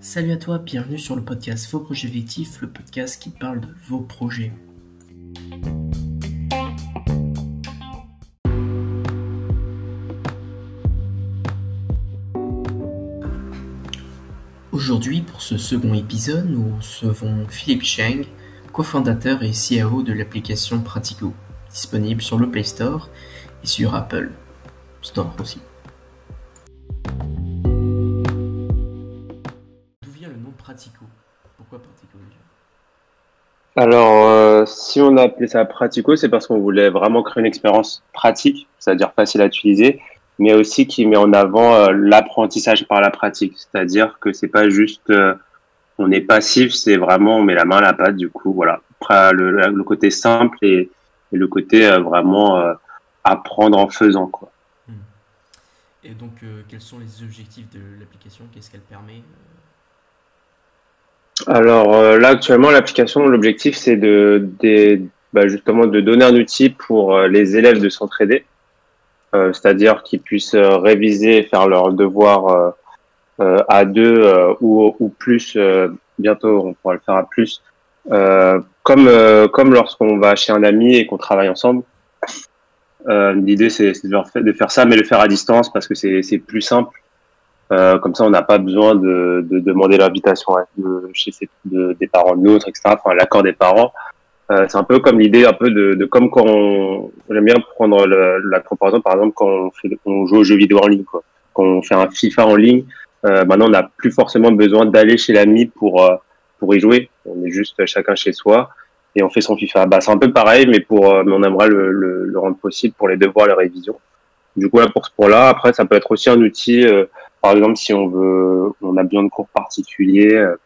Salut à toi, bienvenue sur le podcast Vos projets fictifs, le podcast qui parle de vos projets. Aujourd'hui, pour ce second épisode, nous recevons Philippe Cheng, cofondateur et CIO de l'application Pratico, disponible sur le Play Store et sur Apple Store aussi. Pratico? Pourquoi Pratico Alors, euh, si on a appelé ça Pratico, c'est parce qu'on voulait vraiment créer une expérience pratique, c'est-à-dire facile à utiliser, mais aussi qui met en avant euh, l'apprentissage par la pratique. C'est-à-dire que c'est pas juste euh, on est passif, c'est vraiment on met la main à la pâte. Du coup, voilà. Après, le, côté simple et, le côté vraiment apprendre en faisant, quoi. Et donc, quels sont les objectifs de l'application? Qu'est-ce qu'elle permet alors euh, là, actuellement, l'application, l'objectif, c'est de, bah, justement de donner un outil pour euh, les élèves de s'entraider, euh, c'est-à-dire qu'ils puissent réviser, faire leurs devoirs à deux ou, ou, plus. bientôt, on pourra le faire à plus. comme comme lorsqu'on va chez un ami et qu'on travaille ensemble. L'idée, c'est de, de faire ça, mais le faire à distance parce que c'est plus simple euh, comme ça, on n'a pas besoin de, de demander l'invitation de, chez de, des parents de l'autre, etc. Enfin, l'accord des parents. Euh, c'est un peu comme l'idée, un peu de, de comme quand on, j'aime bien prendre la comparaison, par exemple, quand on, fait, on joue aux jeux vidéo en ligne, quoi. Quand on fait un FIFA en ligne, euh, maintenant, on n'a plus forcément besoin d'aller chez l'ami pour, euh, pour y jouer. On est juste chacun chez soi et on fait son FIFA. Bah, c'est un peu pareil, mais pour, euh, mais on aimerait le, le, rendre possible pour les devoirs, les révisions. Du coup, là, pour ce point-là, après, ça peut être aussi un outil, euh, par exemple, si on veut, on a besoin de cours particuliers, euh,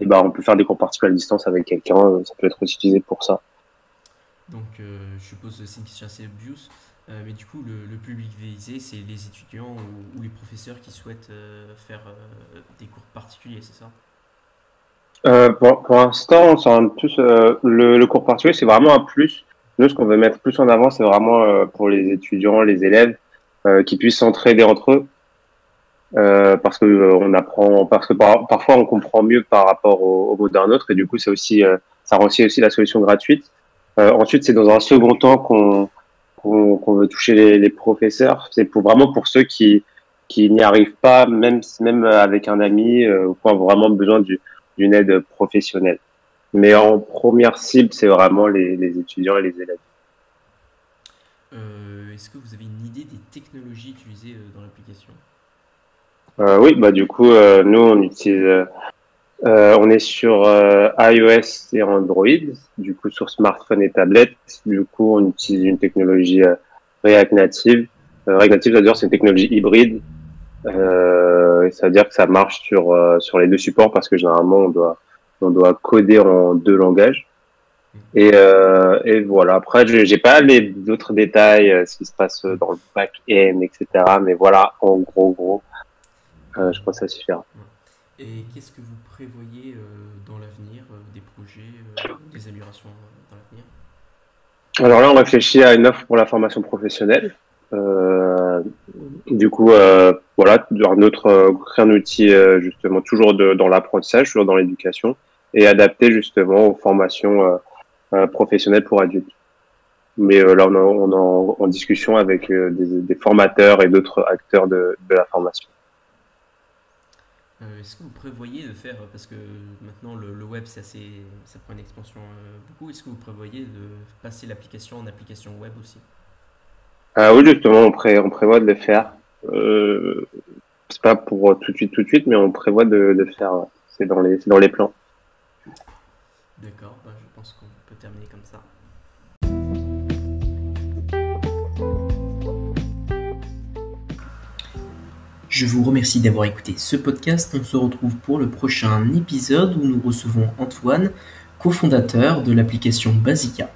et ben on peut faire des cours particuliers à distance avec quelqu'un. Ça peut être utilisé pour ça. Donc, je suppose que c'est une question assez obvious, mais du coup, le, public visé, c'est les étudiants ou, les professeurs qui souhaitent faire des cours particuliers, c'est ça? Pour, pour l'instant, plus le, le, cours particulier, c'est vraiment un plus. Nous, ce qu'on veut mettre plus en avant, c'est vraiment pour les étudiants, les élèves, qui puissent s'entraider entre eux. Euh, parce que euh, on apprend, parce que parfois on comprend mieux par rapport au, au mot d'un autre, et du coup, c'est aussi, euh, ça rend aussi, la solution gratuite. ensuite, c'est dans un second temps qu'on qu'on veut toucher les, les professeurs. C'est pour vraiment pour ceux qui qui n'y arrivent pas, même même avec un ami, ou qui ont vraiment besoin d'une aide professionnelle. Mais en première cible, c'est vraiment les, les, étudiants et les élèves. Est-ce que vous avez une idée des technologies utilisées dans l'application? Euh, oui, bah du coup, euh, nous on utilise, euh, on est sur iOS et Android, du coup sur smartphone et tablette. Du coup, on utilise une technologie React Native. React Native, c'est-à-dire c'est une technologie hybride. C'est-à-dire que ça marche sur sur les deux supports parce que généralement on doit on doit coder en deux langages. Et, euh, et voilà. Après, je j'ai pas les autres détails, ce qui se passe dans le back-end, etc. Mais voilà, en gros, gros, euh, je crois que ça suffira. Et qu'est-ce que vous prévoyez euh, dans l'avenir, euh, des projets, des améliorations dans l'avenir? Alors là, on réfléchit à une offre pour la formation professionnelle. Du coup, voilà, notre créer un outil justement toujours dans l'apprentissage, toujours dans l'éducation, et adapté justement aux formations professionnelles pour adultes. Mais là, on est en, discussion avec des, formateurs et d'autres acteurs de la formation. Euh, est-ce que vous prévoyez de faire, parce que maintenant le, web c'est assez, ça prend une expansion euh, beaucoup, est-ce que vous prévoyez de passer l'application en application web aussi? Ah Oui, justement, on, on, prévoit de le faire. Euh, c'est pas pour tout de suite, tout de suite, mais on prévoit de, le faire. C'est dans les, dans les plans. D'accord, bah, je pense qu'on peut terminer comme ça. Je vous remercie d'avoir écouté ce podcast. On se retrouve pour le prochain épisode où nous recevons Antoine, cofondateur de l'application Basica.